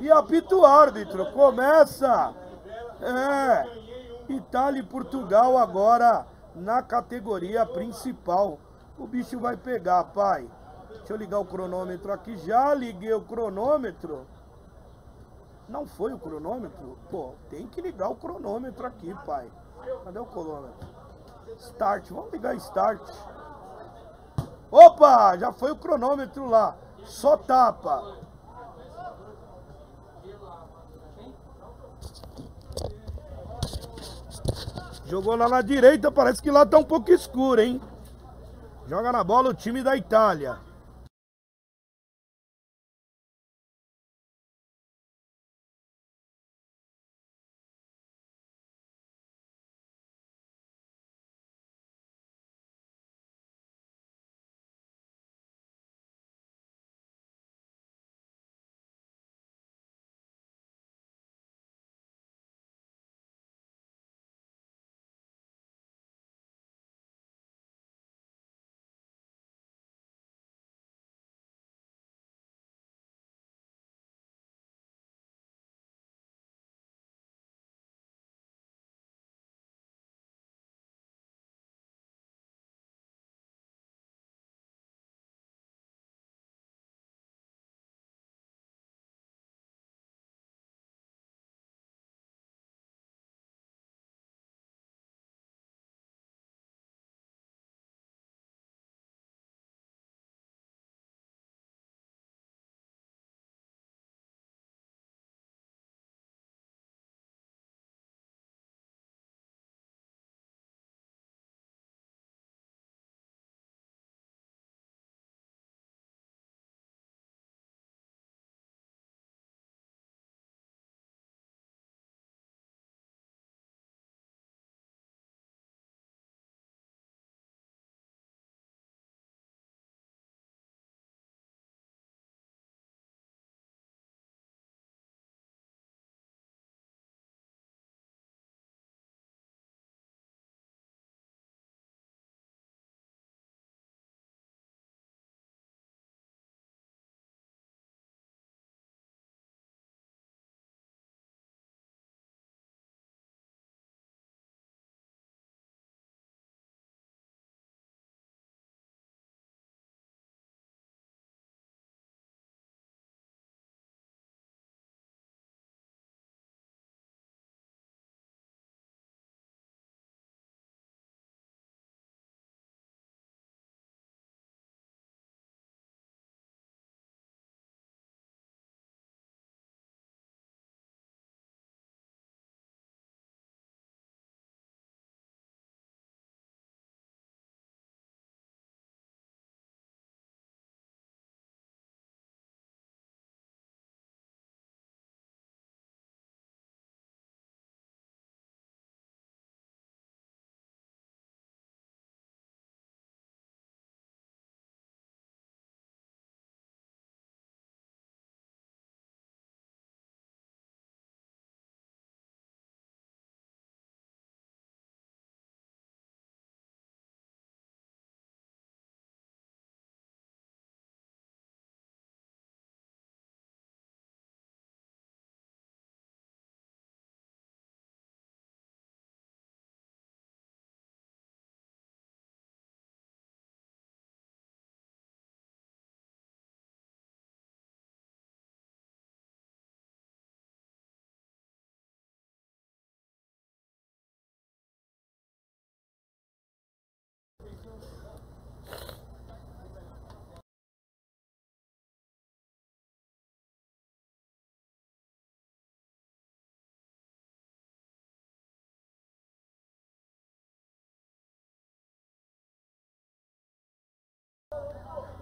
E apita o árbitro. Começa. É. Itália e Portugal agora na categoria principal. O bicho vai pegar, pai. Deixa eu ligar o cronômetro aqui. Já liguei o cronômetro. Não foi o cronômetro? Pô, tem que ligar o cronômetro aqui, pai. Cadê o cronômetro? Start. Vamos ligar start. Opa, já foi o cronômetro lá. Só tapa. Jogou lá na direita, parece que lá tá um pouco escuro, hein? Joga na bola o time da Itália.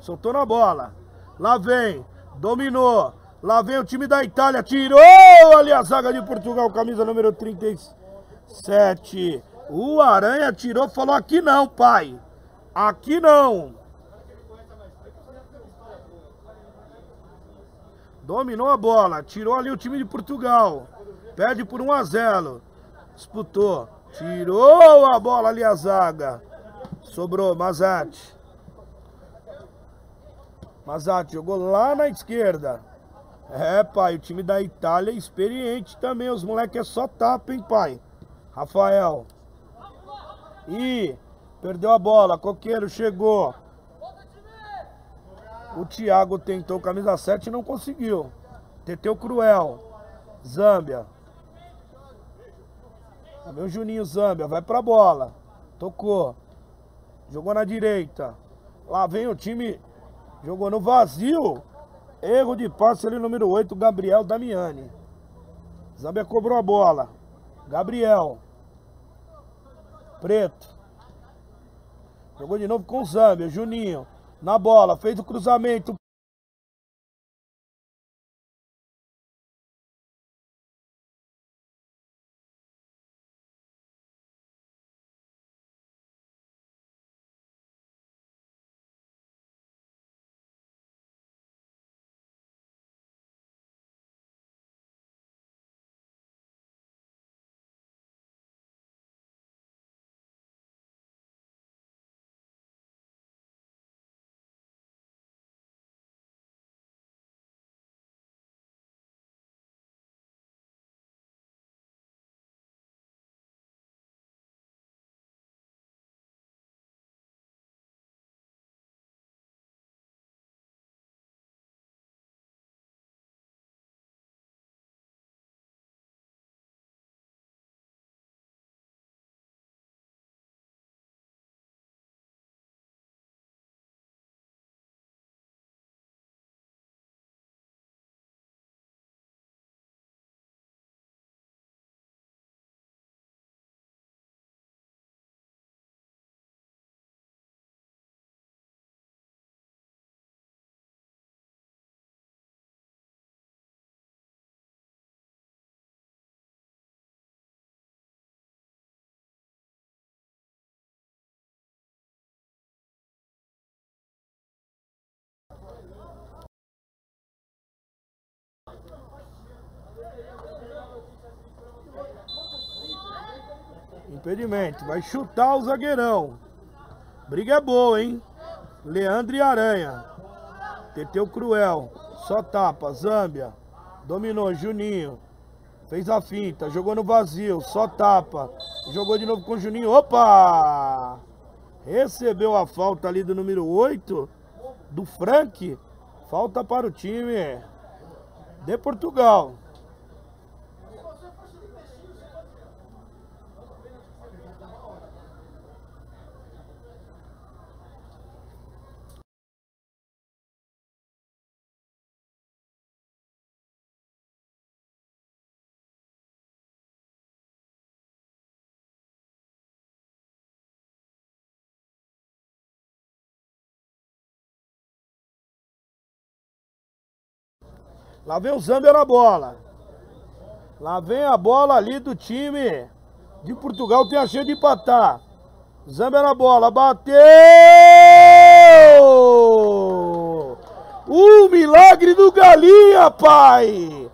Soltou na bola. Lá vem. Dominou. Lá vem o time da Itália. Tirou ali a zaga de Portugal. Camisa número 37. O Aranha tirou. Falou aqui não, pai. Aqui não. Dominou a bola. Tirou ali o time de Portugal. Perde por 1 a 0. Disputou. Tirou a bola ali a zaga. Sobrou Mazate. Mazate jogou lá na esquerda. É, pai, o time da Itália é experiente também. Os moleques é só tapa, hein, pai? Rafael. Ih, perdeu a bola. Coqueiro chegou. O Thiago tentou camisa 7 e não conseguiu. Teteu Cruel. Zâmbia. Meu Juninho Zâmbia, vai pra bola. Tocou. Jogou na direita. Lá vem o time. Jogou no vazio. Erro de passe ali, número 8, Gabriel Damiani. Zambia cobrou a bola. Gabriel. Preto. Jogou de novo com o Zambia. Juninho. Na bola. Fez o cruzamento. Impedimento. Vai chutar o zagueirão. Briga é boa, hein? Leandro e Aranha. Teteu Cruel. Só tapa. Zâmbia. Dominou. Juninho. Fez a finta. Jogou no vazio. Só tapa. Jogou de novo com o Juninho. Opa! Recebeu a falta ali do número 8. Do Frank. Falta para o time de Portugal. Lá vem o Zambia na bola. Lá vem a bola ali do time de Portugal. Tem a chance de empatar. Zambia na bola. Bateu! O milagre do Galinha, pai!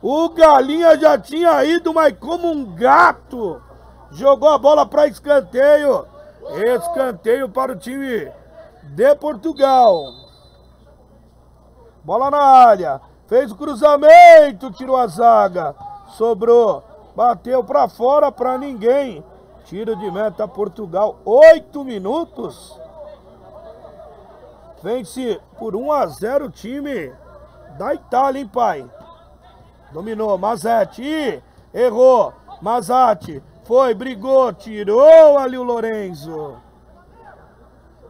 O Galinha já tinha ido, mas como um gato. Jogou a bola para escanteio. Escanteio para o time de Portugal. Bola na área. Fez o cruzamento, tirou a zaga. Sobrou. Bateu para fora para ninguém. Tiro de meta Portugal. Oito minutos. Vence por 1 a 0 o time da Itália, hein, pai? Dominou. Mazetti. Errou. Mazatti. Foi, brigou, tirou ali o Lorenzo.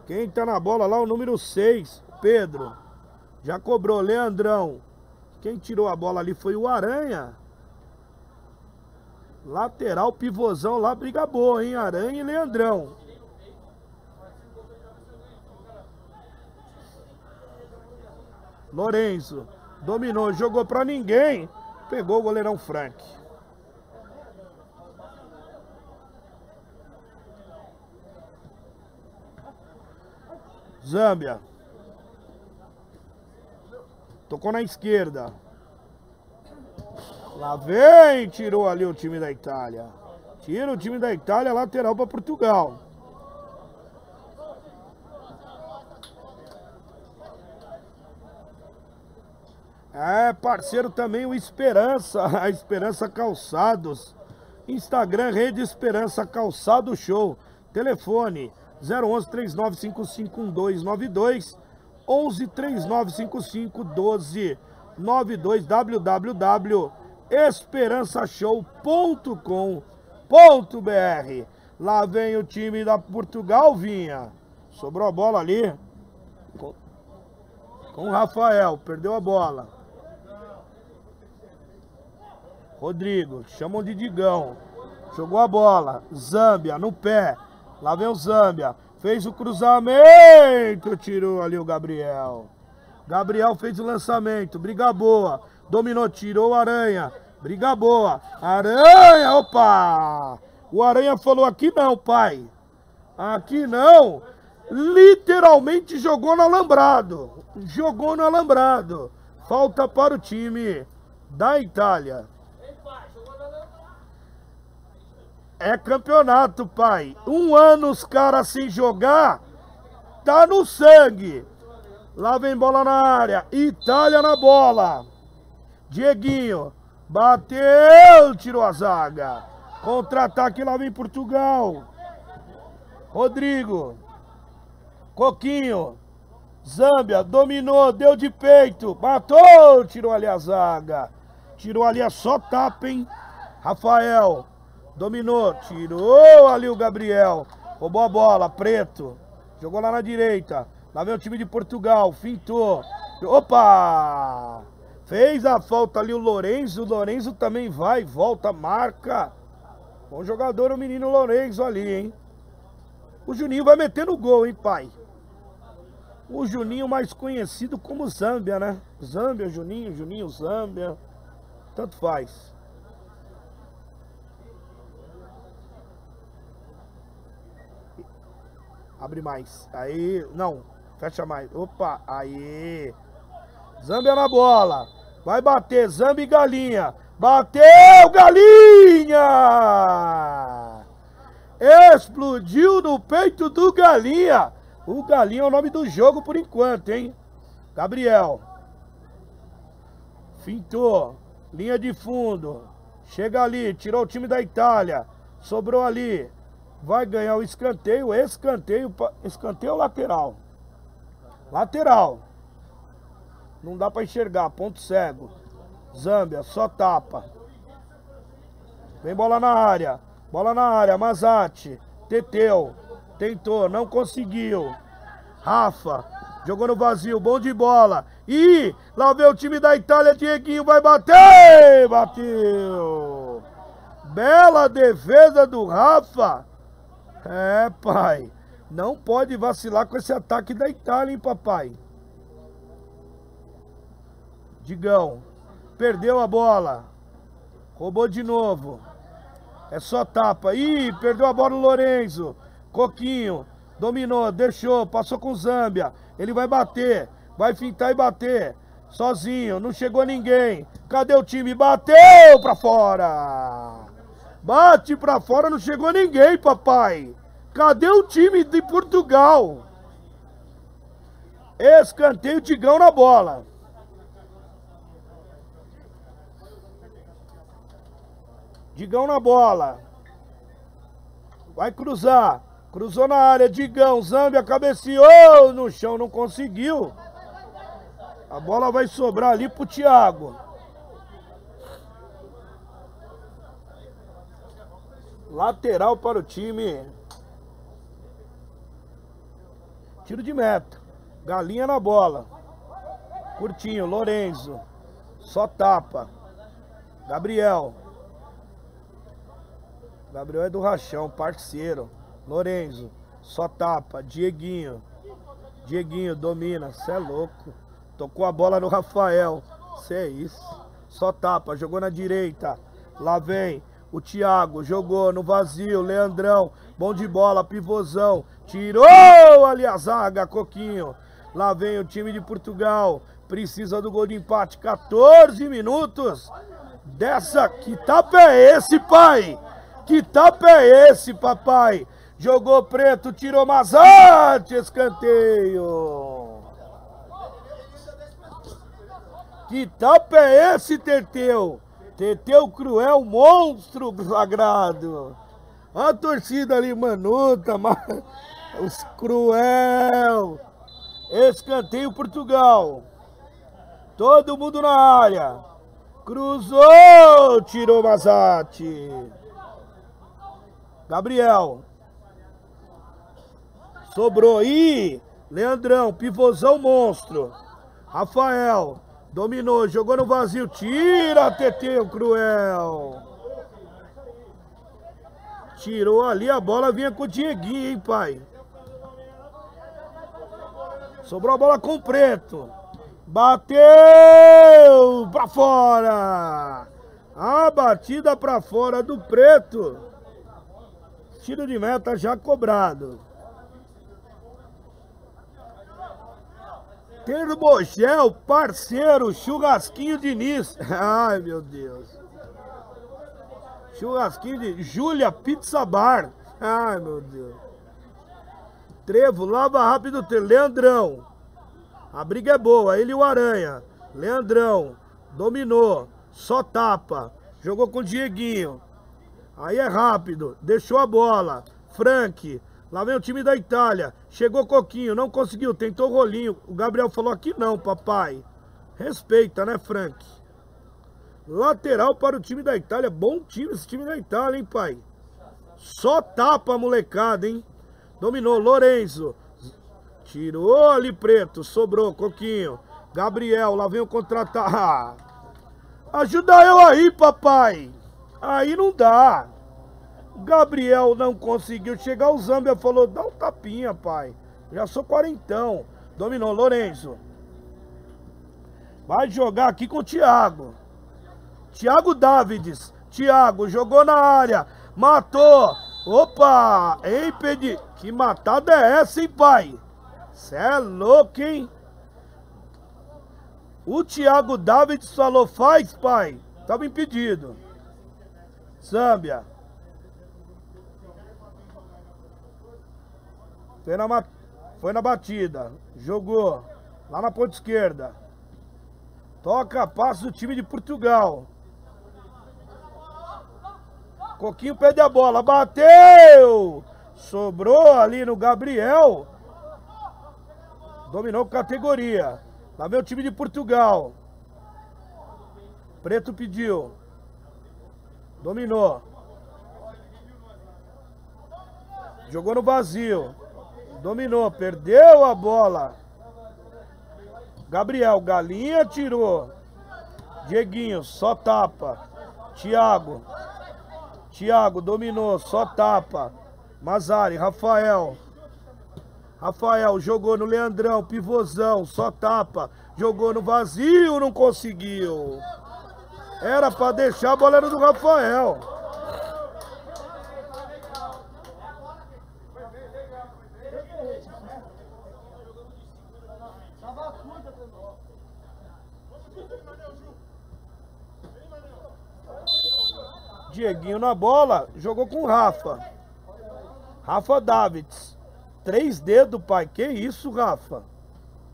Quem tá na bola lá, o número 6, Pedro. Já cobrou, Leandrão. Quem tirou a bola ali foi o Aranha. Lateral, pivôzão lá, briga boa, hein? Aranha e Leandrão. Lorenzo dominou, jogou pra ninguém. Pegou o goleirão Frank. Zâmbia. Tocou na esquerda. Lá vem, tirou ali o time da Itália. Tira o time da Itália, lateral para Portugal. É, parceiro também o Esperança, a Esperança Calçados. Instagram, Rede Esperança Calçado Show. Telefone 011 39551292 11 3955 1292 www.esperançashow.com.br Lá vem o time da Portugal, vinha. Sobrou a bola ali. Com, com o Rafael, perdeu a bola. Rodrigo, chamam de Digão. Jogou a bola. Zâmbia no pé. Lá vem o Zâmbia. Fez o cruzamento. Tirou ali o Gabriel. Gabriel fez o lançamento. Briga boa. Dominou, tirou o Aranha. Briga boa. Aranha, opa! O Aranha falou: aqui não, pai. Aqui não. Literalmente jogou no alambrado. Jogou no alambrado. Falta para o time da Itália. É campeonato, pai. Um ano os caras sem jogar, tá no sangue. Lá vem bola na área. Itália na bola. Dieguinho. Bateu, tirou a zaga. Contra-ataque lá vem Portugal. Rodrigo. Coquinho. Zâmbia, dominou, deu de peito. Matou, tirou ali a zaga. Tirou ali a só tapa, hein? Rafael. Dominou, tirou ali o Gabriel. Roubou a bola, preto. Jogou lá na direita. Lá vem o time de Portugal, fintou. Opa! Fez a falta ali o Lorenzo. O Lorenzo também vai, volta, marca. Bom jogador o menino Lorenzo ali, hein? O Juninho vai metendo gol, hein, pai? O Juninho mais conhecido como Zâmbia, né? Zâmbia, Juninho, Juninho, Zâmbia. Tanto faz. Abre mais. Aí, não. Fecha mais. Opa, aí. Zambia na bola. Vai bater, Zambia e Galinha. Bateu, Galinha! Explodiu no peito do Galinha. O Galinha é o nome do jogo por enquanto, hein? Gabriel. Fintou. Linha de fundo. Chega ali, tirou o time da Itália. Sobrou ali vai ganhar o escanteio, escanteio, escanteio lateral. Lateral. Não dá para enxergar, ponto cego. Zâmbia, só tapa. Vem bola na área. Bola na área, Mazate. Teteu. Tentou, não conseguiu. Rafa. Jogou no vazio, bom de bola. E lá vem o time da Itália, Dieguinho vai bater! Bateu! Bela defesa do Rafa. É, pai. Não pode vacilar com esse ataque da Itália, hein, papai? Digão. Perdeu a bola. Roubou de novo. É só tapa. Ih, perdeu a bola o Lorenzo. Coquinho. Dominou, deixou, passou com o Zâmbia. Ele vai bater. Vai fintar e bater. Sozinho, não chegou ninguém. Cadê o time? Bateu pra fora! Bate pra fora, não chegou ninguém, papai. Cadê o time de Portugal? Escanteio Digão na bola. Digão na bola. Vai cruzar. Cruzou na área. Digão, Zambia cabeceou no chão, não conseguiu. A bola vai sobrar ali pro Thiago. Lateral para o time. Tiro de meta. Galinha na bola. Curtinho, Lorenzo. Só tapa. Gabriel. Gabriel é do Rachão, parceiro. Lorenzo. Só tapa. Dieguinho. Dieguinho domina. Cê é louco. Tocou a bola no Rafael. Cê é isso. Só tapa. Jogou na direita. Lá vem. O Thiago jogou no vazio, Leandrão, bom de bola, pivôzão, tirou ali a zaga, Coquinho. Lá vem o time de Portugal, precisa do gol de empate, 14 minutos dessa. Que tapa é esse, pai? Que tapa é esse, papai? Jogou preto, tirou Mazate, escanteio. Que tapa é esse, Teteu? Teteu cruel, monstro sagrado. A torcida ali, manuta, mas... os cruel. Escanteio Portugal. Todo mundo na área. Cruzou, tirou Mazati. Gabriel. Sobrou aí. Leandrão, pivôzão monstro. Rafael. Dominou, jogou no vazio. Tira, Teteu Cruel. Tirou ali a bola, vinha com o Dieguinho, hein, pai? Sobrou a bola com o Preto. Bateu pra fora. A batida pra fora do Preto. Tiro de meta já cobrado. Terbogel, parceiro, churrasquinho de Nis. Ai, meu Deus. Churrasquinho de Júlia Pizza Bar. Ai, meu Deus. Trevo, lava rápido, Leandrão. A briga é boa, ele e o Aranha. Leandrão, dominou, só tapa. Jogou com o Dieguinho. Aí é rápido, deixou a bola. Frank, lá vem o time da Itália. Chegou Coquinho, não conseguiu, tentou rolinho. O Gabriel falou aqui não, papai. Respeita, né, Frank? Lateral para o time da Itália. Bom time esse time da Itália, hein, pai? Só tapa, molecada, hein? Dominou, Lorenzo. Tirou ali preto, sobrou, Coquinho. Gabriel, lá vem o contratar. Ajuda eu aí, papai. Aí não dá. Gabriel não conseguiu chegar. O Zambia falou: dá um tapinha, pai. Já sou quarentão. Dominou, Lourenço. Vai jogar aqui com o Thiago. Thiago Davides. Thiago jogou na área. Matou. Opa! Impedi. Que matada é essa, hein, pai? Cê é louco, hein? O Thiago Davids falou, faz, pai. Tava impedido. Zâmbia. Foi na, foi na batida. Jogou. Lá na ponta esquerda. Toca, passa o time de Portugal. Coquinho perde a bola. Bateu! Sobrou ali no Gabriel. Dominou categoria. Lá vem o time de Portugal. Preto pediu. Dominou. Jogou no vazio. Dominou, perdeu a bola. Gabriel, Galinha tirou. Dieguinho, só tapa. Thiago. Thiago dominou, só tapa. Mazari, Rafael. Rafael jogou no Leandrão, pivôzão, só tapa. Jogou no vazio, não conseguiu. Era pra deixar a bola era do Rafael. Dieguinho na bola, jogou com o Rafa. Rafa Davids. Três dedos, pai. Que isso, Rafa?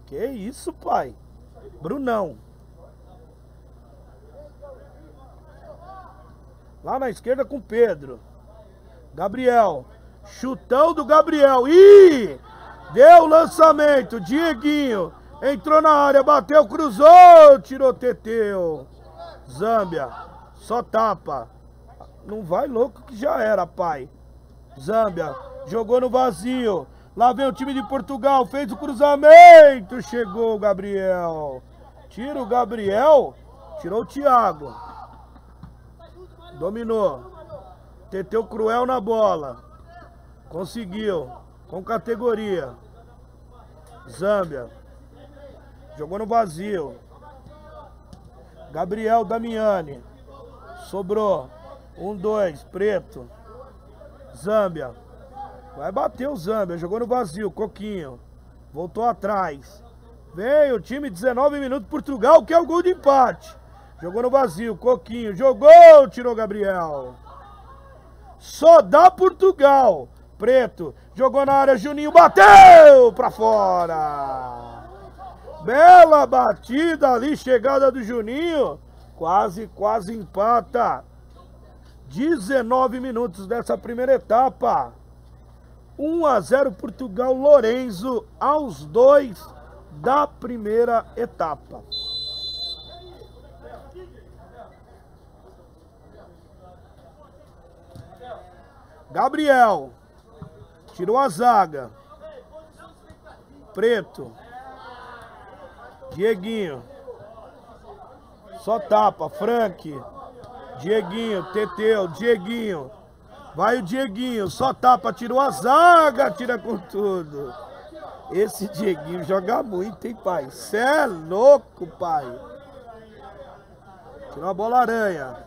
Que isso, pai? Brunão. Lá na esquerda com Pedro. Gabriel. Chutão do Gabriel. Ih! Deu lançamento. Dieguinho. Entrou na área, bateu, cruzou, tirou Teteu. Zâmbia. Só tapa. Não vai louco que já era, pai. Zâmbia. Jogou no vazio. Lá vem o time de Portugal. Fez o cruzamento. Chegou o Gabriel. Tira o Gabriel. Tirou o Thiago. Dominou. Teteu cruel na bola. Conseguiu. Com categoria. Zâmbia. Jogou no vazio. Gabriel Damiani. Sobrou. Um, dois. Preto. Zâmbia. Vai bater o Zâmbia. Jogou no vazio. Coquinho. Voltou atrás. Vem o time, 19 minutos. Portugal, que é o gol de empate. Jogou no vazio, Coquinho, jogou, tirou Gabriel. Só dá Portugal. Preto, jogou na área, Juninho, bateu pra fora. Bela batida ali, chegada do Juninho. Quase, quase empata. 19 minutos dessa primeira etapa. 1 a 0 Portugal Lorenzo aos dois da primeira etapa. Gabriel tirou a zaga. Preto. Dieguinho. Só tapa. Frank. Dieguinho. Teteu. Dieguinho. Vai o Dieguinho. Só tapa. Tirou a zaga. Tira com tudo. Esse Dieguinho joga muito, hein, pai? Cê é louco, pai. Tirou a bola aranha.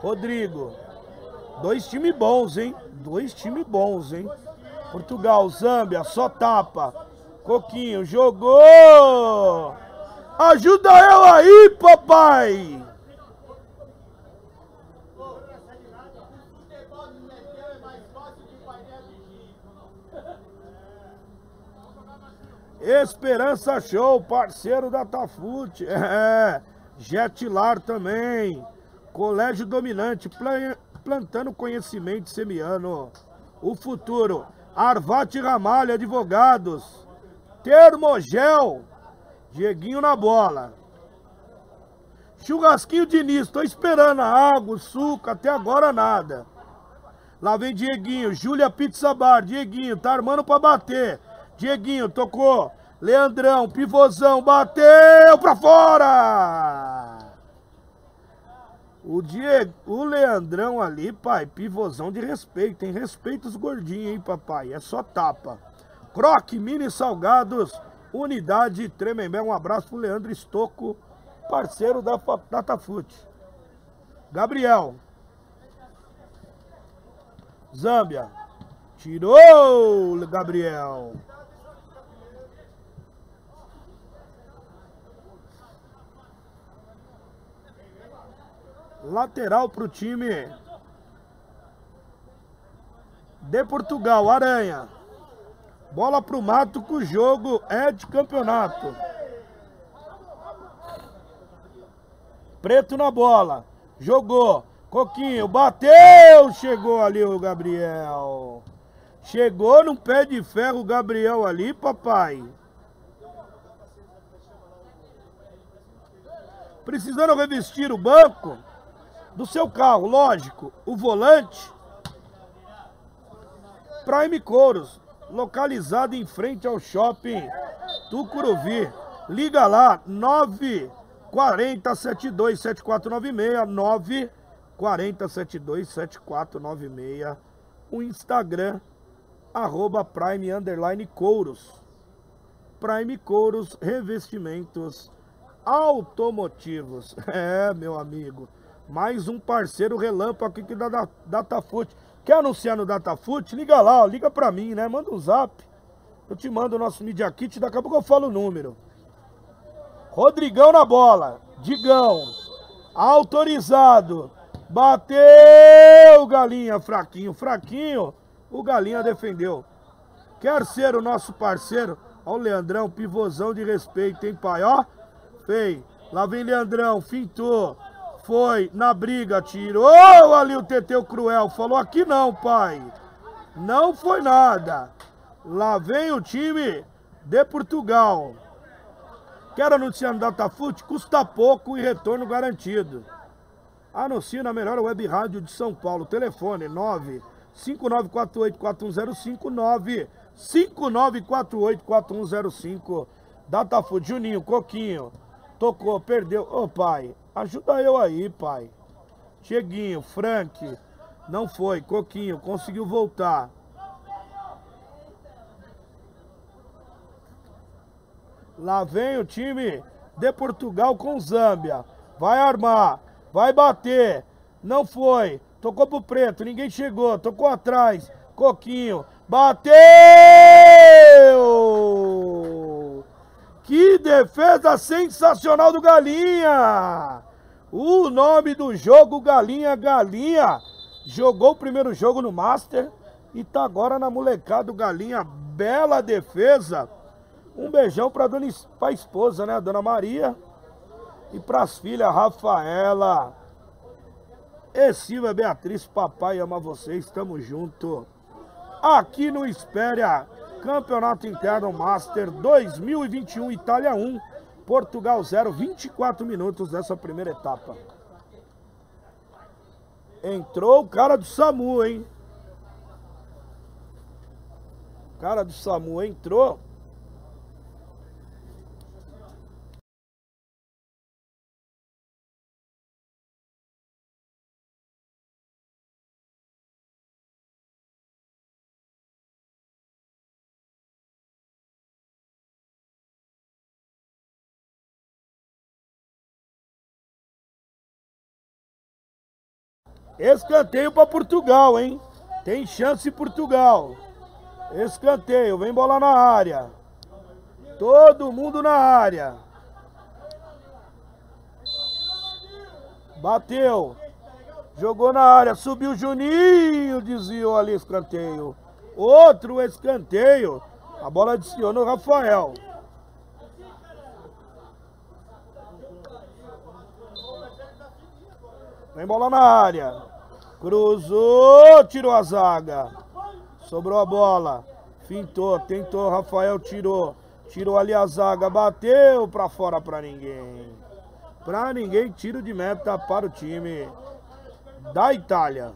Rodrigo. Dois times bons, hein? Dois times bons, hein? Portugal, Zâmbia, só tapa. Coquinho, jogou! Ajuda eu aí, papai! Esperança Show, parceiro da Tafute. É, também. Colégio Dominante, plantando conhecimento semiano. O futuro. Arvate Ramalho, advogados. Termogel. Dieguinho na bola. Churrasquinho Diniz, tô esperando água, suco, até agora nada. Lá vem Dieguinho, Júlia Pizza Bar, Dieguinho, tá armando pra bater. Dieguinho, tocou. Leandrão, pivôzão, bateu pra fora! O Diego, o Leandrão ali, pai, pivôzão de respeito, hein? Respeita os gordinhos, hein, papai? É só tapa. Croque, mini salgados, unidade Tremembé. Um abraço pro Leandro Estocco, parceiro da Datafute. Gabriel. Zâmbia. Tirou, Gabriel. Lateral para o time de Portugal, Aranha. Bola para o mato que o jogo é de campeonato. Preto na bola. Jogou. Coquinho, bateu! Chegou ali o Gabriel. Chegou no pé de ferro o Gabriel ali, papai. Precisando revestir o banco do seu carro, lógico, o volante Prime Couros, localizado em frente ao shopping Tucuruvi. Liga lá, 940 72 7496 940 72 7496 o Instagram arroba Prime Underline Couros Prime Couros Revestimentos Automotivos É, meu amigo mais um parceiro relâmpago aqui da Datafute. Quer anunciar no Datafute? Liga lá, ó, liga pra mim, né? Manda um zap. Eu te mando o nosso Media Kit, daqui a pouco eu falo o número. Rodrigão na bola. Digão. Autorizado. Bateu, Galinha. Fraquinho, fraquinho. O Galinha defendeu. Quer ser o nosso parceiro? Ó o Leandrão, pivôzão de respeito, hein, pai? Ó, fei. Lá vem Leandrão, fintou. Foi na briga, tirou ali o Teteu Cruel. Falou aqui não, pai. Não foi nada. Lá vem o time de Portugal. Quero anunciar no Datafute? Custa pouco e retorno garantido. Anuncie na melhor web rádio de São Paulo. Telefone 9 5948-4105 5948-4105 Datafute, Juninho, Coquinho. Tocou, perdeu. Ô oh, pai, Ajuda eu aí, pai. Cheguinho, Frank. Não foi. Coquinho, conseguiu voltar. Lá vem o time de Portugal com Zâmbia. Vai armar. Vai bater. Não foi. Tocou pro preto. Ninguém chegou. Tocou atrás. Coquinho. Bateu! Que defesa sensacional do Galinha! O nome do jogo Galinha Galinha. Jogou o primeiro jogo no Master e tá agora na molecada do Galinha bela defesa. Um beijão pra, dona, pra esposa, né? Dona Maria. E pras filhas Rafaela. E Silvia Beatriz, papai ama vocês, tamo junto. Aqui no Espéria, Campeonato Interno Master 2021, Itália 1, Portugal 0, 24 minutos dessa primeira etapa. Entrou o cara do SAMU, hein? O cara do SAMU entrou. Escanteio para Portugal, hein? Tem chance Portugal. Escanteio, vem bola na área. Todo mundo na área. Bateu. Jogou na área, subiu Juninho, desviou ali escanteio. Outro escanteio. A bola desviou no Rafael. Vem bola na área. Cruzou, tirou a zaga. Sobrou a bola. Fintou, tentou, Rafael tirou. Tirou ali a zaga, bateu pra fora pra ninguém. Pra ninguém, tiro de meta para o time da Itália.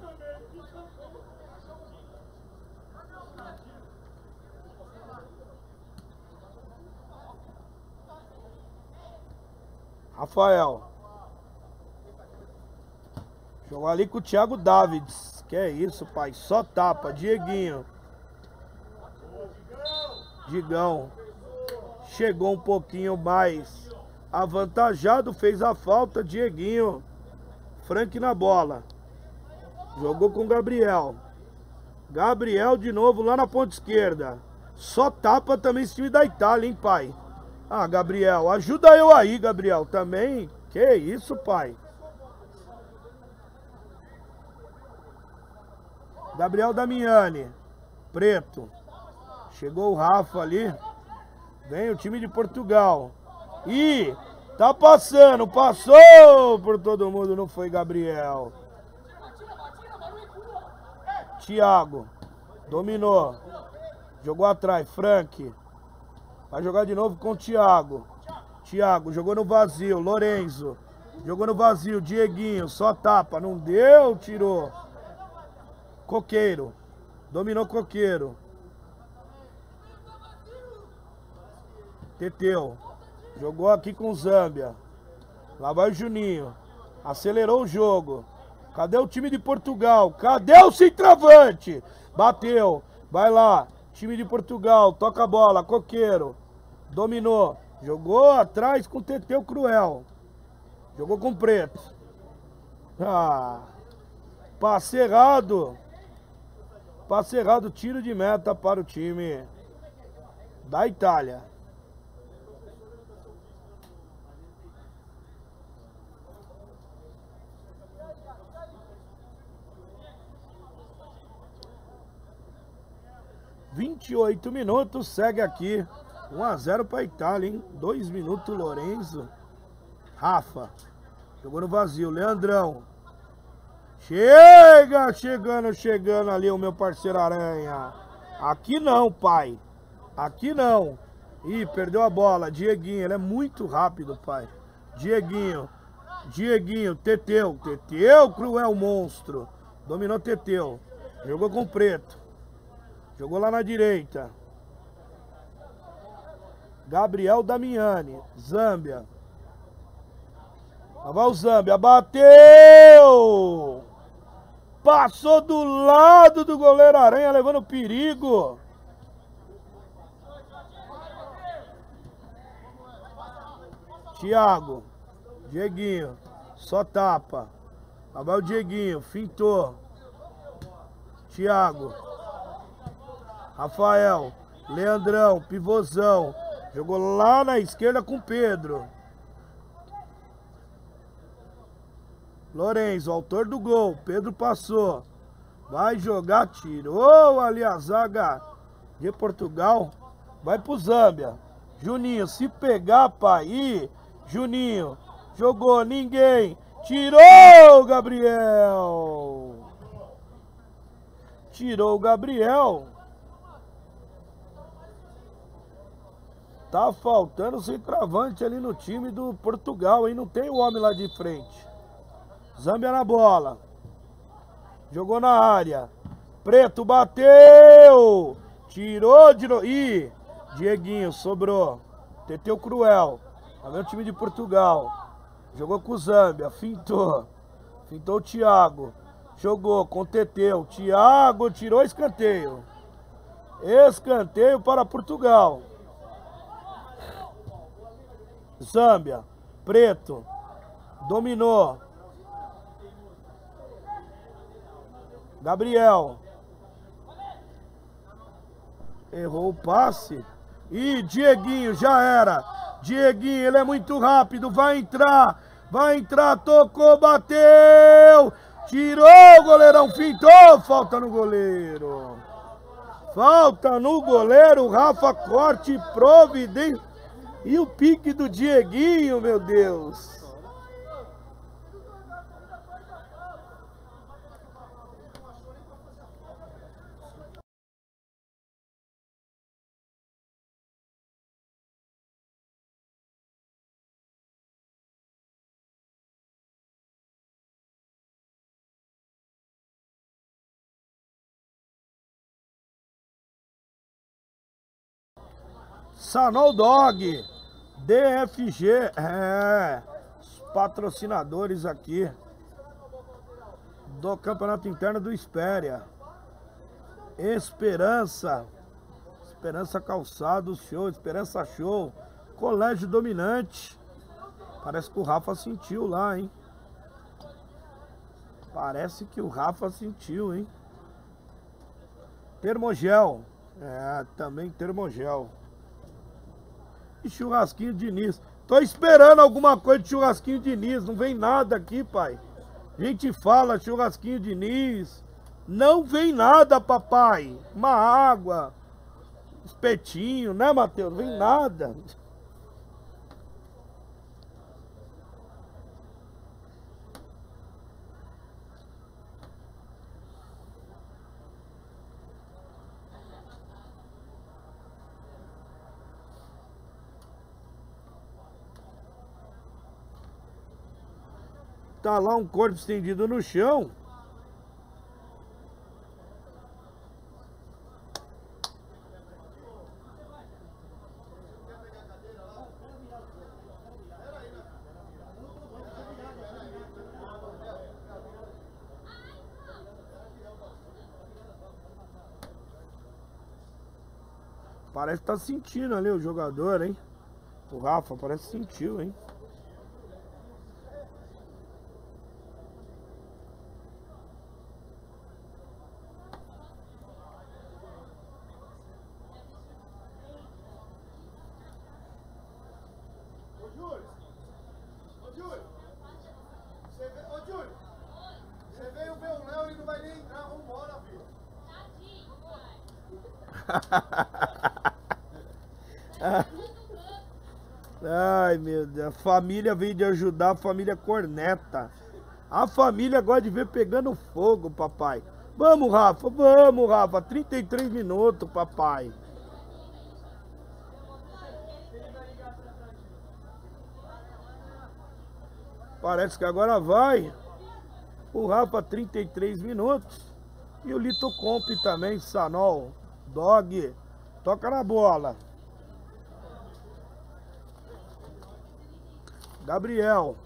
Rafael. Jogou ali com o Thiago Davids. Que é isso, pai. Só tapa. Dieguinho. Digão. Chegou um pouquinho mais avantajado. Fez a falta. Dieguinho. Frank na bola. Jogou com Gabriel. Gabriel de novo lá na ponta esquerda. Só tapa também esse time da Itália, hein, pai? Ah, Gabriel, ajuda eu aí, Gabriel, também. Que isso, pai? Gabriel Damiani, preto. Chegou o Rafa ali. Vem o time de Portugal. E tá passando, passou por todo mundo, não foi Gabriel. Thiago, dominou. Jogou atrás, Frank. Vai jogar de novo com o Thiago. Thiago, jogou no vazio, Lorenzo. Jogou no vazio, Dieguinho, só tapa, não deu, tirou. Coqueiro. Dominou Coqueiro. Teteu. Jogou aqui com o Zâmbia. Lá vai o Juninho. Acelerou o jogo. Cadê o time de Portugal? Cadê o centroavante? Bateu. Vai lá. Time de Portugal. Toca a bola. Coqueiro. Dominou. Jogou atrás com o Teteu Cruel. Jogou com o Preto. Ah. Passe errado. Passe errado, tiro de meta para o time da Itália. Vinte e oito minutos, segue aqui. 1 a 0 para a Itália, hein? Dois minutos, Lorenzo. Rafa. Jogou no vazio. Leandrão. Chega, chegando, chegando ali o meu parceiro Aranha. Aqui não, pai. Aqui não. Ih, perdeu a bola. Dieguinho, ele é muito rápido, pai. Dieguinho. Dieguinho, Teteu. Teteu, cruel monstro. Dominou Teteu. Jogou com preto. Jogou lá na direita. Gabriel Damiani. Zâmbia. Lá vai o Zâmbia. Bateu! Passou do lado do goleiro Aranha, levando perigo. Thiago. Dieguinho. Só tapa. Lá vai o Dieguinho. Fintou. Thiago. Rafael. Leandrão. Pivôzão. Jogou lá na esquerda com Pedro. Lourenço, autor do gol. Pedro passou. Vai jogar, tirou ali a zaga de Portugal. Vai pro Zâmbia. Juninho, se pegar, pai. Ih, Juninho. Jogou, ninguém. Tirou, Gabriel. Tirou o Gabriel. Tá faltando centroavante ali no time do Portugal, hein? Não tem o homem lá de frente. Zambia na bola. Jogou na área. Preto bateu. Tirou de novo. Ih, Dieguinho sobrou. Teteu Cruel. Tá o time de Portugal. Jogou com o Zambia. Fintou. Fintou o Thiago. Jogou com o Teteu. Thiago tirou escanteio. Escanteio para Portugal. Zâmbia, Preto, dominou. Gabriel. Errou o passe. E Dieguinho, já era. Dieguinho, ele é muito rápido, vai entrar. Vai entrar, tocou, bateu. Tirou o goleirão, fintou. Falta no goleiro. Falta no goleiro, Rafa Corte, providência. E o pique do Dieguinho, meu Deus. Sanol Dog. DFG, é, os patrocinadores aqui do Campeonato Interno do Espéria. Esperança, Esperança Calçados Show, Esperança Show, Colégio Dominante. Parece que o Rafa sentiu lá, hein? Parece que o Rafa sentiu, hein? Termogel, é, também termogel e churrasquinho Diniz. Tô esperando alguma coisa de churrasquinho Diniz. Não vem nada aqui, pai. A gente fala churrasquinho Diniz. Não vem nada, papai. Uma água. Espetinho, né, Matheus? Não vem nada. Tá lá um corpo estendido no chão. Parece que tá sentindo ali o jogador, hein? O Rafa parece que sentiu, hein? Ai, meu Deus. A família veio de ajudar a família corneta. A família gosta de ver pegando fogo, papai. Vamos, Rafa, vamos, Rafa. 33 minutos, papai. Parece que agora vai. O Rafa, 33 minutos. E o Lito Comp também, Sanol. Dog. Toca na bola. Gabriel.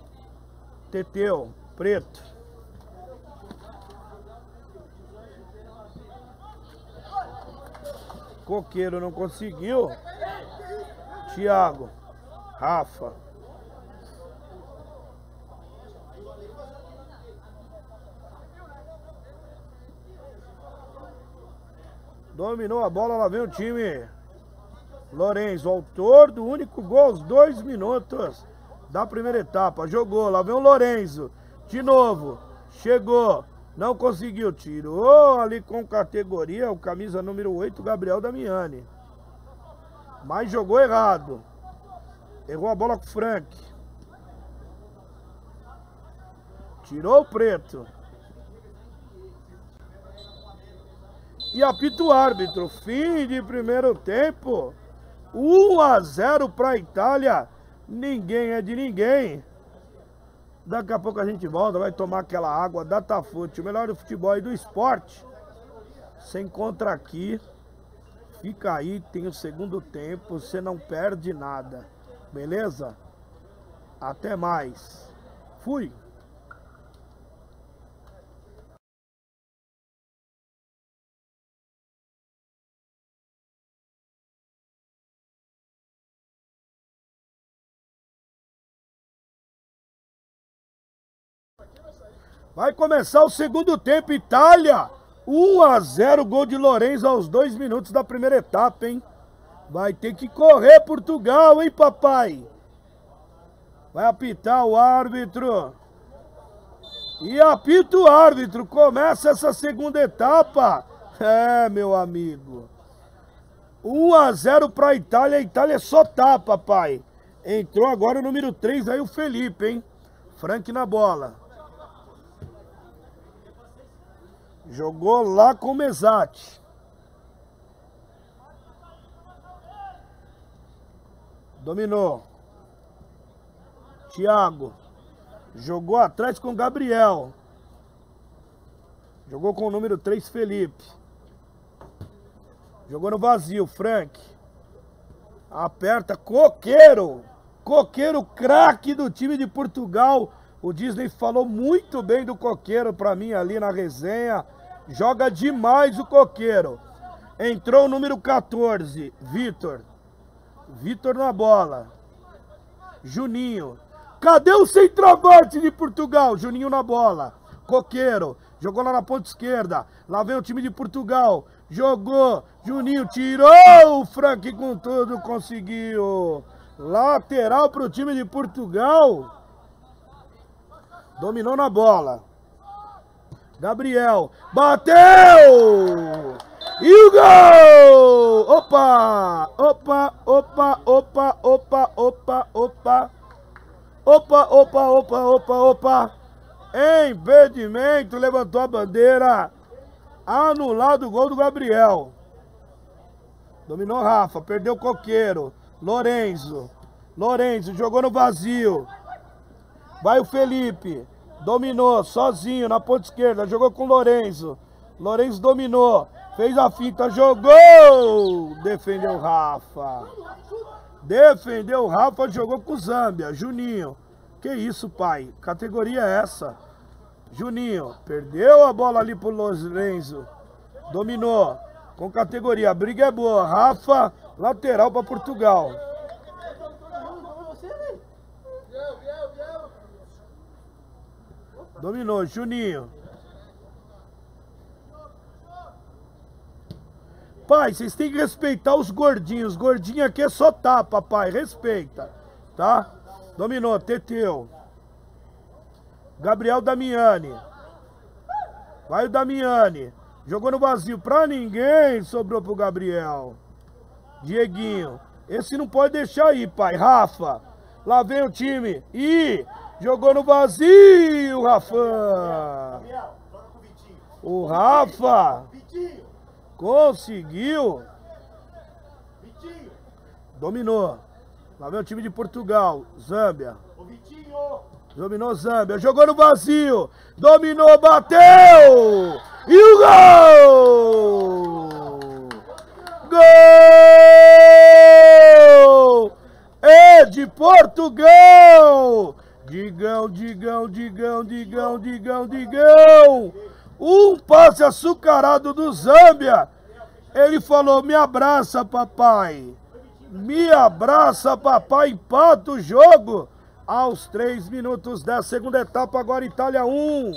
Teteu. Preto. Coqueiro não conseguiu. Thiago. Rafa. Dominou a bola, lá vem o time. Lourenço, autor do único gol aos dois minutos da primeira etapa. Jogou, lá vem o Lourenço. De novo, chegou. Não conseguiu. Tirou ali com categoria o camisa número 8, Gabriel Damiani. Mas jogou errado. Errou a bola com o Frank. Tirou o preto. E apita o árbitro. Fim de primeiro tempo. 1 a 0 para a Itália. Ninguém é de ninguém. Daqui a pouco a gente volta, vai tomar aquela água Datafute, o melhor do futebol e do esporte. Você encontra aqui. Fica aí, tem o segundo tempo, você não perde nada. Beleza? Até mais. Fui. Vai começar o segundo tempo, Itália. 1 a 0, gol de Lourenço aos dois minutos da primeira etapa, hein? Vai ter que correr Portugal, hein, papai? Vai apitar o árbitro. E apita o árbitro. Começa essa segunda etapa. É, meu amigo. 1 a 0 para a Itália. A Itália só tapa, pai. Entrou agora o número 3 aí o Felipe, hein? Frank na bola. Jogou lá com o Mesati. Dominou. Thiago. Jogou atrás com o Gabriel. Jogou com o número 3, Felipe. Jogou no vazio, Frank. Aperta, Coqueiro. Coqueiro, craque do time de Portugal. O Disney falou muito bem do Coqueiro para mim ali na resenha. Joga demais o Coqueiro. Entrou o número 14, Vitor. Vitor na bola. Juninho. Cadê o centroavante de Portugal? Juninho na bola. Coqueiro. Jogou lá na ponta esquerda. Lá vem o time de Portugal. Jogou. Juninho tirou. O Frank com tudo conseguiu. Lateral para o time de Portugal. Dominou na bola. Gabriel. Bateu! E o gol! Opa! Opa, opa, opa, opa, opa, opa. Opa, opa, opa, opa, opa. Impedimento, levantou a bandeira. Anulado o gol do Gabriel. Dominou Rafa, perdeu o Coqueiro. Lorenzo. Lorenzo jogou no vazio. Vai o Felipe. Dominou, sozinho, na ponta esquerda. Jogou com o Lorenzo. Lorenzo dominou. Fez a finta, jogou! Defendeu o Rafa. Defendeu o Rafa, jogou com o Zâmbia. Juninho. Que isso, pai? Categoria é essa? Juninho. Perdeu a bola ali pro Lorenzo. Dominou. Com categoria. A briga é boa. Rafa, lateral para Portugal. Dominou, Juninho. Pai, vocês têm que respeitar os gordinhos. Gordinho aqui é só tapa, pai. Respeita, tá? Dominou, Teteu. Gabriel Damiani. Vai o Damiani. Jogou no vazio pra ninguém. Sobrou pro Gabriel. Dieguinho. Esse não pode deixar aí, pai. Rafa. Lá vem o time. Ih! Jogou no vazio, Rafa. O Rafa conseguiu. Dominou. Lá vem o time de Portugal. Zâmbia. Dominou Zâmbia. Jogou no vazio. Dominou, bateu. E o gol! Gol! É de Portugal! Digão, digão, digão, digão, digão, digão. Um passe açucarado do Zâmbia. Ele falou: Me abraça, papai. Me abraça, papai. Empata o jogo. Aos três minutos da segunda etapa, agora Itália 1. Um.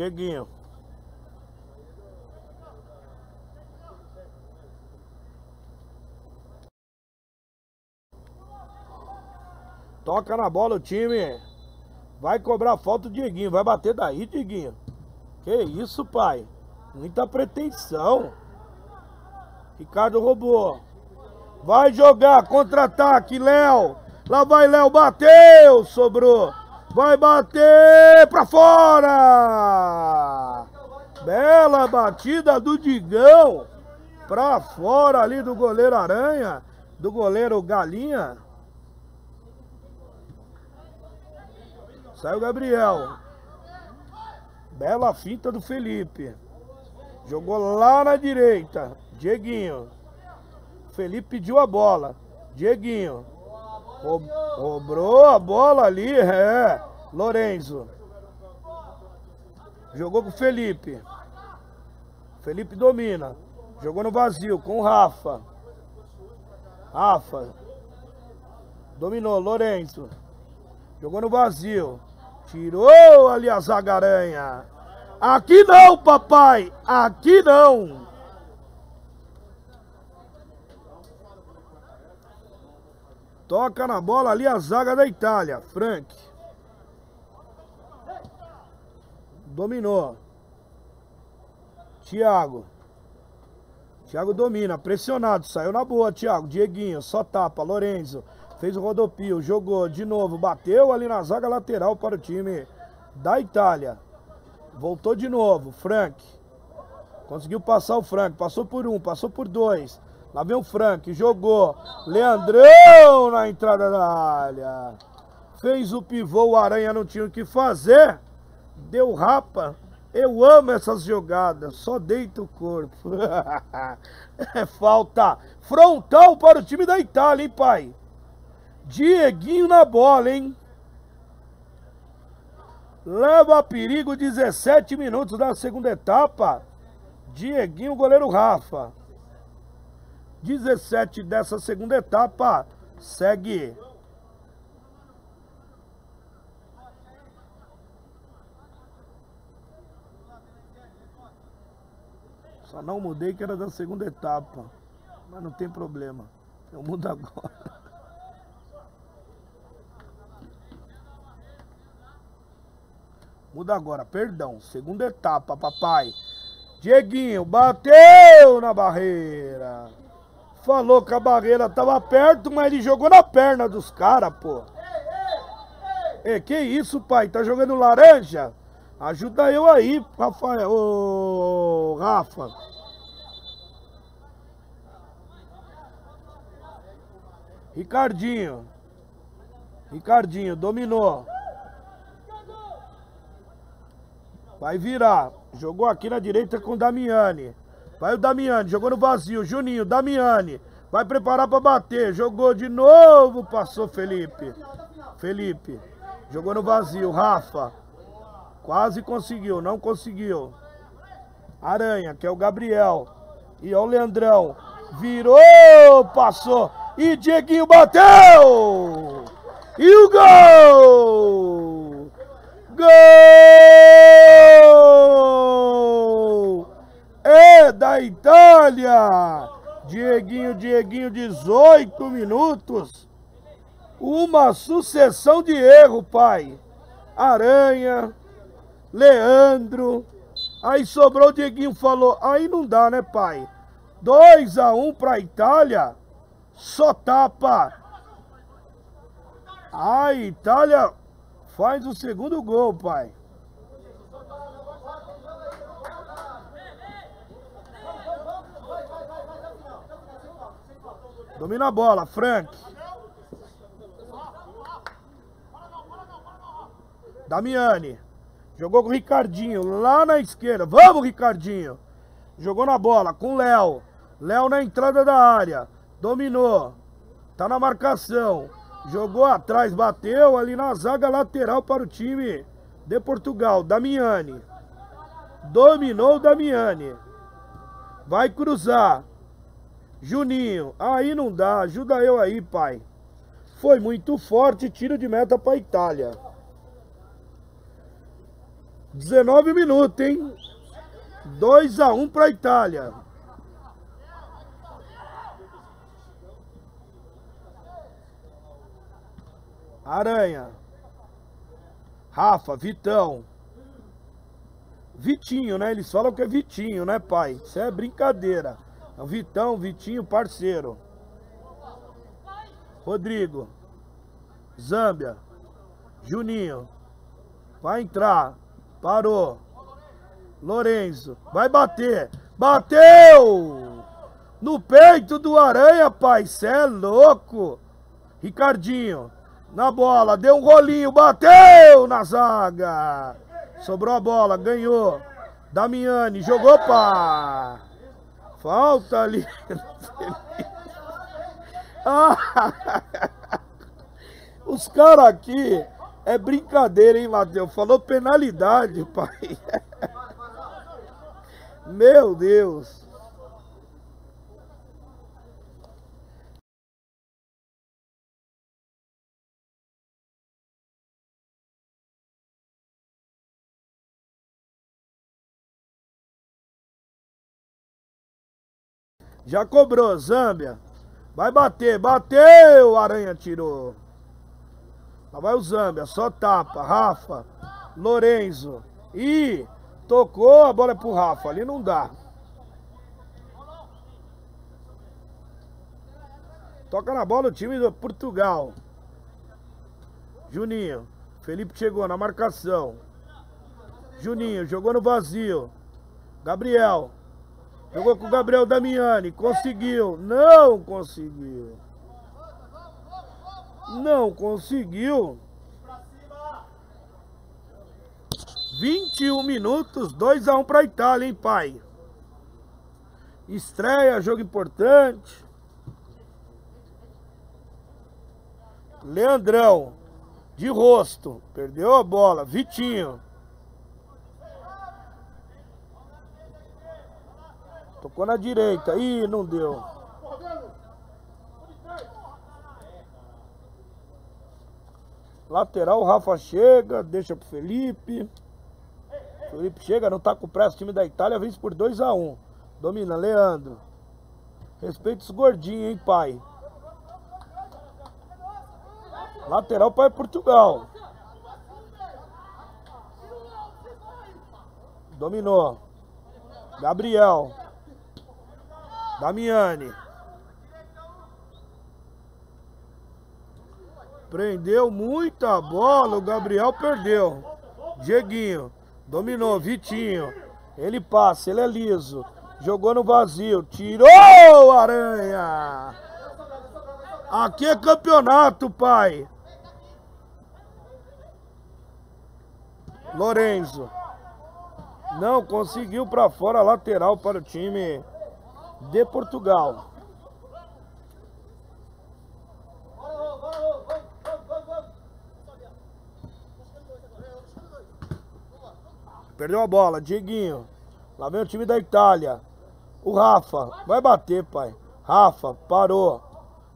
Dieguinho. Toca na bola o time. Vai cobrar falta o Dieguinho. Vai bater daí, Dieguinho. Que isso, pai. Muita pretensão. Ricardo roubou. Vai jogar, contra-ataque, Léo. Lá vai Léo, bateu, sobrou. Vai bater pra fora. Bela batida do Digão. Pra fora ali do goleiro Aranha. Do goleiro Galinha. Saiu Gabriel. Bela finta do Felipe. Jogou lá na direita. Dieguinho. Felipe pediu a bola. Dieguinho. Roubou a bola ali, é. Lorenzo. Jogou com o Felipe. Felipe domina. Jogou no vazio com o Rafa. Rafa. Dominou, Lorenzo. Jogou no vazio. Tirou ali a zagaranha. Aqui não, papai. Aqui não. Toca na bola ali a zaga da Itália. Frank. Dominou. Thiago. Thiago domina, pressionado, saiu na boa, Thiago. Dieguinho, só tapa. Lorenzo. Fez o rodopio, jogou de novo, bateu ali na zaga lateral para o time da Itália. Voltou de novo, Frank. Conseguiu passar o Frank, passou por um, passou por dois. Lá vem o Frank, jogou. Leandrão na entrada da área. Fez o pivô, o Aranha não tinha o que fazer. Deu rapa. Eu amo essas jogadas, só deita o corpo. é falta frontal para o time da Itália, hein, pai? Dieguinho na bola, hein? Leva a perigo 17 minutos da segunda etapa. Dieguinho, goleiro Rafa. 17 dessa segunda etapa. Segue. Só não mudei que era da segunda etapa. Mas não tem problema. Eu mudo agora. Muda agora, perdão. Segunda etapa, papai. Dieguinho bateu na barreira. Falou que a barreira tava perto, mas ele jogou na perna dos caras, pô. É, que isso, pai? Tá jogando laranja? Ajuda eu aí, Rafael. Ô, Rafa. Ricardinho. Ricardinho, dominou. Vai virar. Jogou aqui na direita com Damiani. Vai o Damiani, jogou no vazio. Juninho, Damiani. Vai preparar para bater. Jogou de novo, passou Felipe. Felipe. Jogou no vazio. Rafa. Quase conseguiu, não conseguiu. Aranha, que é o Gabriel. E ó o Leandrão. Virou, passou. E Dieguinho bateu! E o gol! Gol! É da Itália! Dieguinho, Dieguinho, 18 minutos. Uma sucessão de erro, pai. Aranha, Leandro. Aí sobrou o Dieguinho, falou, aí não dá, né, pai? 2 a 1 um para a Itália. Só tapa. A Itália Faz o segundo gol, pai. Domina a bola, Frank. Damiani. Jogou com o Ricardinho lá na esquerda. Vamos, Ricardinho. Jogou na bola com o Léo. Léo na entrada da área. Dominou. Tá na marcação. Jogou atrás, bateu ali na zaga lateral para o time de Portugal. Damiani. Dominou Damiani. Vai cruzar. Juninho. Aí não dá. Ajuda eu aí, pai. Foi muito forte. Tiro de meta para Itália. 19 minutos, hein? 2 a 1 para Itália. Aranha. Rafa, Vitão. Vitinho, né? Eles falam que é Vitinho, né, pai? Isso é brincadeira. É Vitão, Vitinho, parceiro. Rodrigo. Zâmbia. Juninho. Vai entrar. Parou. Lorenzo. Vai bater. Bateu! No peito do Aranha, pai. Cê é louco. Ricardinho. Na bola. Deu um rolinho. Bateu na zaga. Sobrou a bola. Ganhou. Damiani. Jogou para... Falta ali. Os caras aqui é brincadeira, hein, Matheus? Falou penalidade, pai. Meu Deus. Já cobrou, Zâmbia. Vai bater, bateu! Aranha tirou. Lá vai o Zâmbia, só tapa. Rafa, Lorenzo. Ih, tocou, a bola é pro Rafa. Ali não dá. Toca na bola o time do Portugal. Juninho. Felipe chegou na marcação. Juninho jogou no vazio. Gabriel. Jogou com o Gabriel Damiani. Conseguiu. Não conseguiu. Não conseguiu. 21 minutos, 2x1 um para a Itália, hein, pai? Estreia, jogo importante. Leandrão, de rosto, perdeu a bola. Vitinho. Tocou na direita. Ih, não deu. Lateral, o Rafa chega, deixa pro Felipe. Felipe chega, não tá com pressa. O time da Itália vence por 2x1. Um. Domina, Leandro. Respeita os gordinhos, hein, pai. Lateral para Portugal. Dominou. Gabriel. Damiani. Prendeu muita bola, o Gabriel perdeu. Dieguinho, dominou, Vitinho. Ele passa, ele é liso. Jogou no vazio, tirou Aranha. Aqui é campeonato, pai. Lorenzo. Não conseguiu para fora lateral para o time de Portugal. Perdeu a bola, Dieguinho. Lá vem o time da Itália. O Rafa, vai bater, pai. Rafa, parou.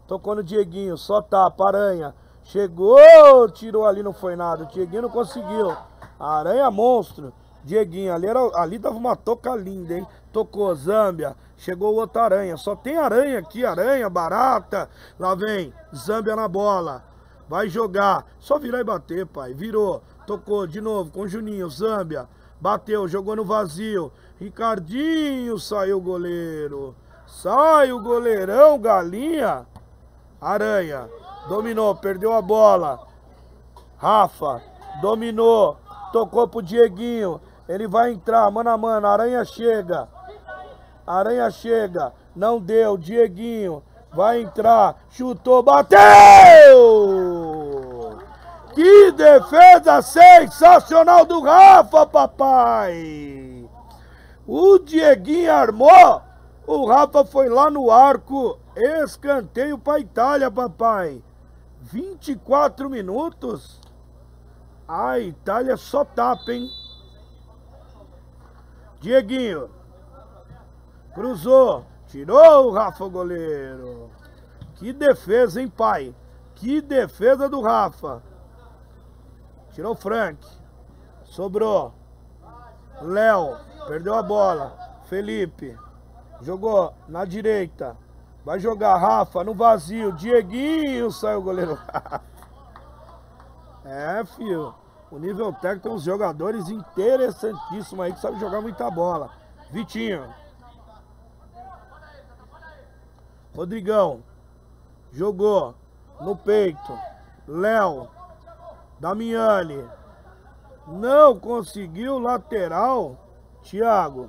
Tocou no Dieguinho, só tapa, aranha. Chegou, tirou ali, não foi nada. O Dieguinho não conseguiu. Aranha monstro. Dieguinho, ali, era, ali dava uma toca linda, hein? Tocou, Zâmbia. Chegou outra aranha. Só tem aranha aqui, aranha, barata. Lá vem, Zâmbia na bola. Vai jogar. Só virar e bater, pai. Virou. Tocou de novo com Juninho, Zâmbia. Bateu, jogou no vazio. Ricardinho, saiu o goleiro. Sai o goleirão, galinha. Aranha. Dominou, perdeu a bola. Rafa. Dominou. Tocou pro Dieguinho. Ele vai entrar, mano a mano. Aranha chega. Aranha chega. Não deu. Dieguinho. Vai entrar. Chutou. Bateu! Que defesa sensacional do Rafa, papai! O Dieguinho armou. O Rafa foi lá no arco. Escanteio para Itália, papai. 24 minutos. A Itália só tapa, hein? Dieguinho. Cruzou. Tirou o Rafa, goleiro. Que defesa, hein, pai? Que defesa do Rafa. Tirou o Frank. Sobrou. Léo, perdeu a bola. Felipe, jogou na direita. Vai jogar Rafa no vazio. Dieguinho, saiu o goleiro É, filho. O nível técnico tem uns jogadores interessantíssimos aí que sabem jogar muita bola. Vitinho. Rodrigão. Jogou no peito. Léo. Damiani. Não conseguiu lateral. Thiago.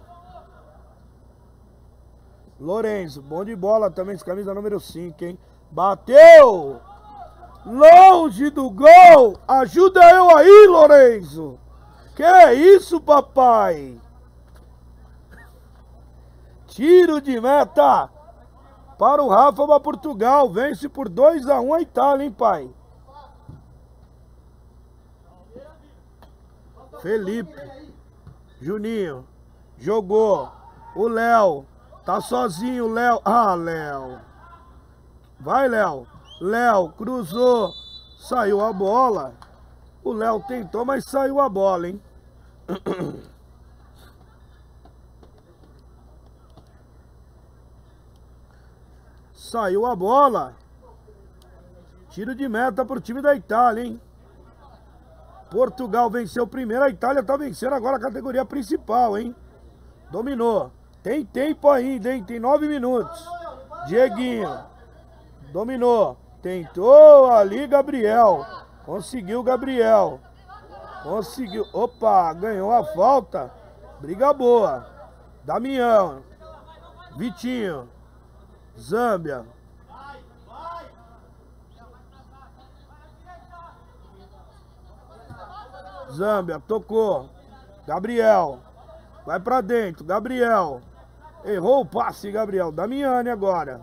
Lourenço, bom de bola também, camisa número 5, hein? Bateu! Longe do gol! Ajuda eu aí, Lourenço! Que é isso, papai? Tiro de meta para o Rafa para Portugal. Vence por 2 a 1 um a Itália, hein, pai? Felipe. Juninho. Jogou. O Léo. Tá sozinho, Léo. Ah, Léo. Vai, Léo. Léo cruzou. Saiu a bola. O Léo tentou, mas saiu a bola, hein? Saiu a bola. Tiro de meta pro time da Itália, hein? Portugal venceu primeiro, a Itália tá vencendo agora a categoria principal, hein? Dominou. Tem tempo ainda, hein? Tem nove minutos. Dieguinho. Dominou. Tentou ali, Gabriel. Conseguiu, Gabriel. Conseguiu. Opa, ganhou a falta. Briga boa. Damião. Vitinho. Zâmbia. Zâmbia, tocou. Gabriel. Vai pra dentro, Gabriel. Errou o passe, Gabriel. Damiani agora.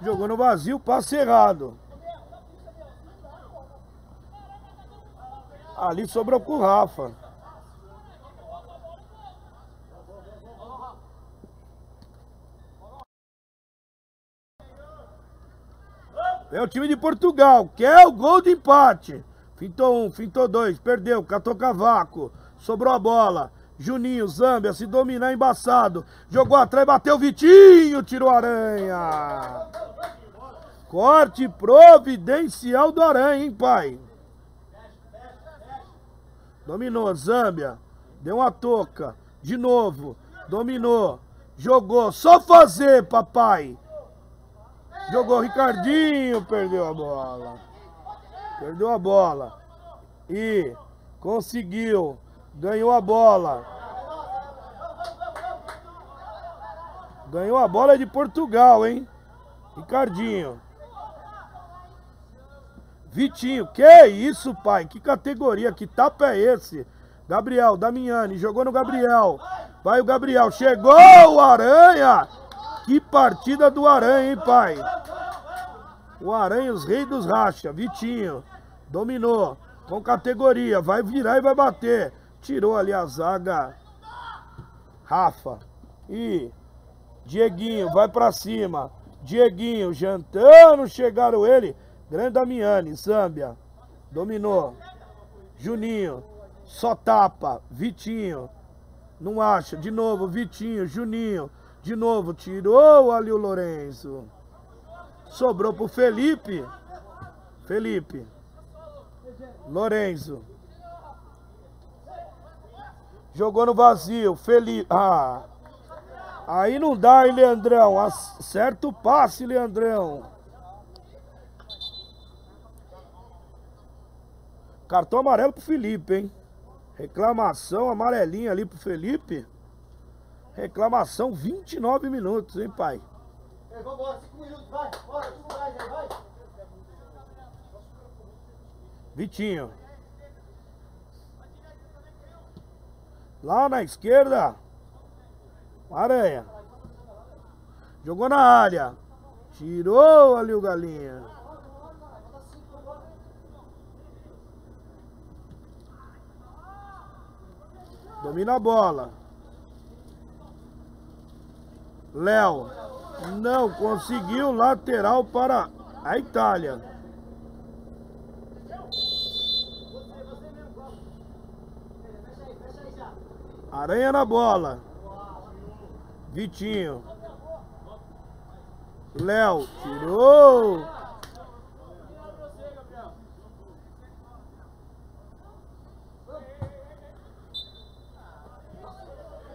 Jogou no vazio, passe errado. Ali sobrou com o Rafa. É o time de Portugal, quer o gol de empate. Fintou um, fintou dois, perdeu, catou cavaco. Sobrou a bola. Juninho, Zâmbia, se dominar embaçado. Jogou atrás, bateu Vitinho, tirou aranha. Corte providencial do aranha, hein, pai? Dominou, Zâmbia. Deu uma toca. De novo. Dominou. Jogou. Só fazer, papai. Jogou Ricardinho. Perdeu a bola. Perdeu a bola. E conseguiu. Ganhou a bola. Ganhou a bola de Portugal, hein? Ricardinho. Vitinho, que isso, pai? Que categoria, que tapa é esse? Gabriel, Damiani, jogou no Gabriel. Vai o Gabriel, chegou o Aranha! Que partida do Aranha, hein, pai? O Aranha, os reis dos racha. Vitinho, dominou, com categoria, vai virar e vai bater. Tirou ali a zaga. Rafa. E Dieguinho, vai pra cima. Dieguinho, jantando, chegaram ele. Grande Damiani, Zâmbia. Dominou. Juninho. Só tapa. Vitinho. Não acha. De novo, Vitinho, Juninho. De novo, tirou ali o Lourenço. Sobrou pro Felipe. Felipe. Lourenço. Jogou no vazio. Felipe. Ah. Aí não dá, hein, Leandrão? Acerta o passe, Leandrão. Cartão amarelo pro Felipe, hein? Reclamação amarelinha ali pro Felipe. Reclamação 29 minutos, hein, pai? É, vambora, 5 minutos, vai, bora, vai, vai. Vitinho. Lá na esquerda. Aranha. Jogou na área. Tirou ali o Galinha. Domina a bola. Léo. Não conseguiu lateral para a Itália. Aranha na bola. Vitinho. Léo tirou.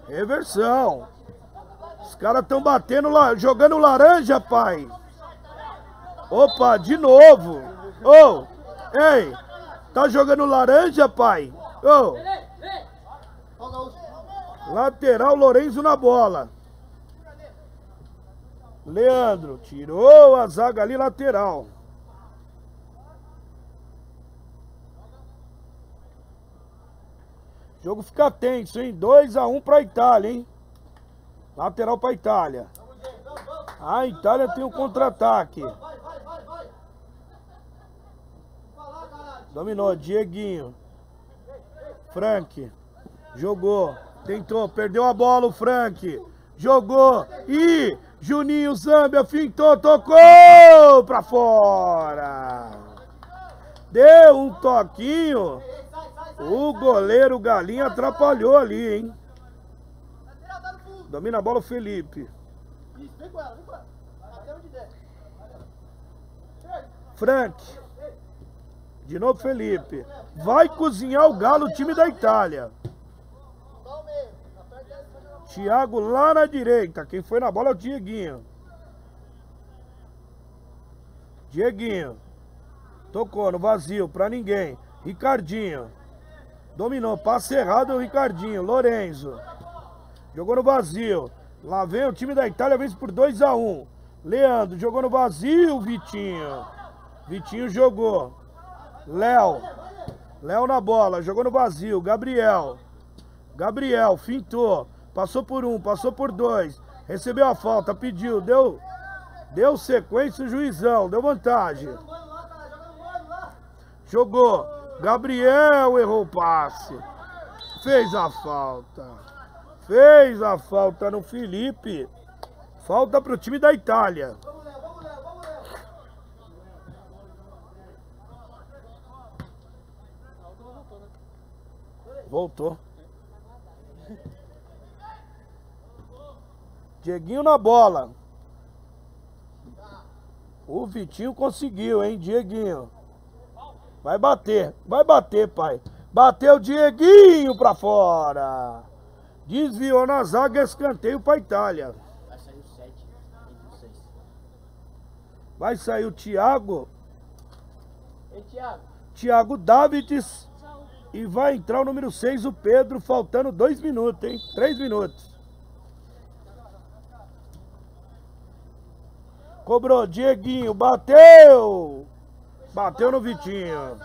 Reversão. Caras estão batendo lá, jogando laranja, pai. Opa, de novo. Ô, oh, ei, tá jogando laranja, pai? Ô. Oh. Lateral Lorenzo na bola. Leandro tirou a zaga ali lateral. O jogo fica tenso, hein? 2x1 um pra Itália, hein? Lateral pra Itália. A Itália tem o um contra-ataque. Dominou, Dieguinho. Frank. Jogou. Tentou, perdeu a bola o Frank. Jogou. E Juninho Zambia fintou, tocou pra fora. Deu um toquinho. O goleiro Galinha atrapalhou ali, hein? Domina a bola o Felipe. Frank. De novo Felipe. Vai cozinhar o galo, o time da Itália. Thiago lá na direita. Quem foi na bola é o Dieguinho. Dieguinho. Tocou no vazio pra ninguém. Ricardinho. Dominou. Passe errado o Ricardinho. Lorenzo. Jogou no vazio. Lá vem o time da Itália, vence por 2 a 1 um. Leandro jogou no vazio, Vitinho. Vitinho jogou. Léo. Léo na bola, jogou no vazio. Gabriel. Gabriel, fintou. Passou por um, passou por dois. Recebeu a falta, pediu, deu, deu sequência o juizão, deu vantagem. Jogou. Gabriel errou o passe. Fez a falta. Fez a falta no Felipe. Falta para o time da Itália. Voltou. Dieguinho na bola. O Vitinho conseguiu, hein, Dieguinho. Vai bater, vai bater, pai. Bateu Dieguinho pra fora. Desviou na zaga, escanteio pra Itália. Vai sair o 7 Vai sair o Thiago. Ei, Thiago. Thiago Davids. E vai entrar o número 6, o Pedro, faltando dois minutos, hein? Três minutos. Cobrou, Dieguinho, bateu! Bateu no Vitinho.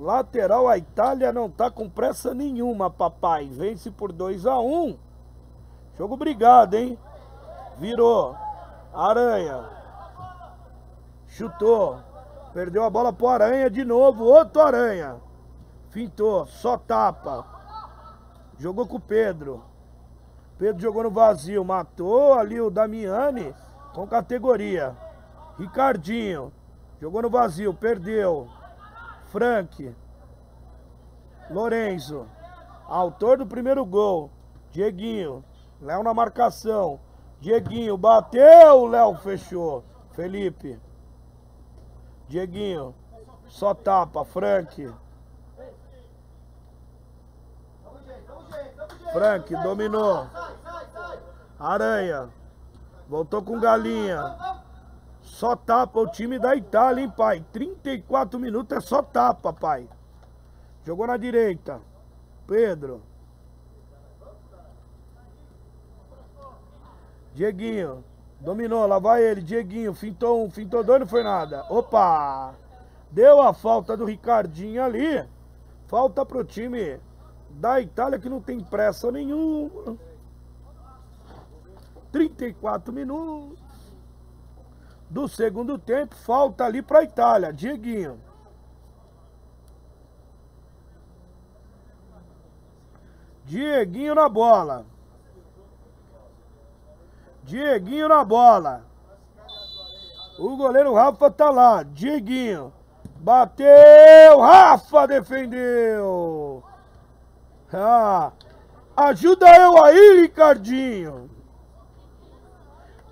Lateral, a Itália não tá com pressa nenhuma, papai. Vence por 2 a 1 um. Jogo brigado, hein? Virou. Aranha. Chutou. Perdeu a bola pro Aranha de novo. Outro Aranha. Fintou. Só tapa. Jogou com o Pedro. Pedro jogou no vazio, matou ali o Damiani com categoria. Ricardinho jogou no vazio, perdeu. Frank. Lorenzo. Autor do primeiro gol. Dieguinho. Léo na marcação. Dieguinho bateu, Léo fechou. Felipe. Dieguinho. Só tapa, Frank. Frank dominou. Aranha. Voltou com galinha. Só tapa o time da Itália, hein, pai? 34 minutos é só tapa, pai. Jogou na direita. Pedro. Dieguinho. Dominou, lá vai ele. Dieguinho. Fintou um, fintou dois, não foi nada. Opa! Deu a falta do Ricardinho ali. Falta pro time da Itália que não tem pressa nenhuma. 34 minutos do segundo tempo, falta ali para a Itália, Dieguinho. Dieguinho na bola. Dieguinho na bola. O goleiro Rafa tá lá. Dieguinho. Bateu! Rafa defendeu! Ah, ajuda eu aí, Ricardinho!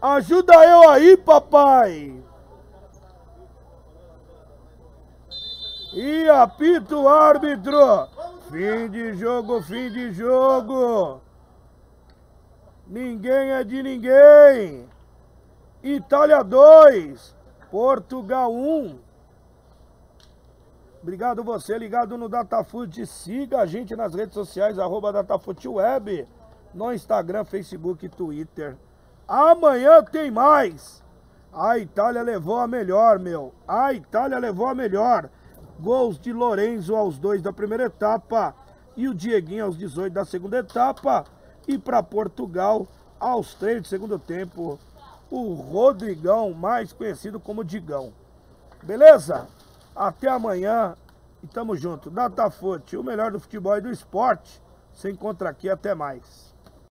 Ajuda eu aí, papai! E apita o árbitro! Fim de jogo, fim de jogo! Ninguém é de ninguém! Itália 2, Portugal 1. Obrigado você ligado no Datafoot. Siga a gente nas redes sociais, arroba DatafootWeb, no Instagram, Facebook e Twitter. Amanhã tem mais. A Itália levou a melhor, meu. A Itália levou a melhor. Gols de Lorenzo aos dois da primeira etapa e o Dieguinho aos 18 da segunda etapa. E para Portugal, aos três do segundo tempo, o Rodrigão, mais conhecido como Digão. Beleza? Até amanhã e tamo junto. Datafoot, o melhor do futebol e do esporte. Se encontra aqui, até mais.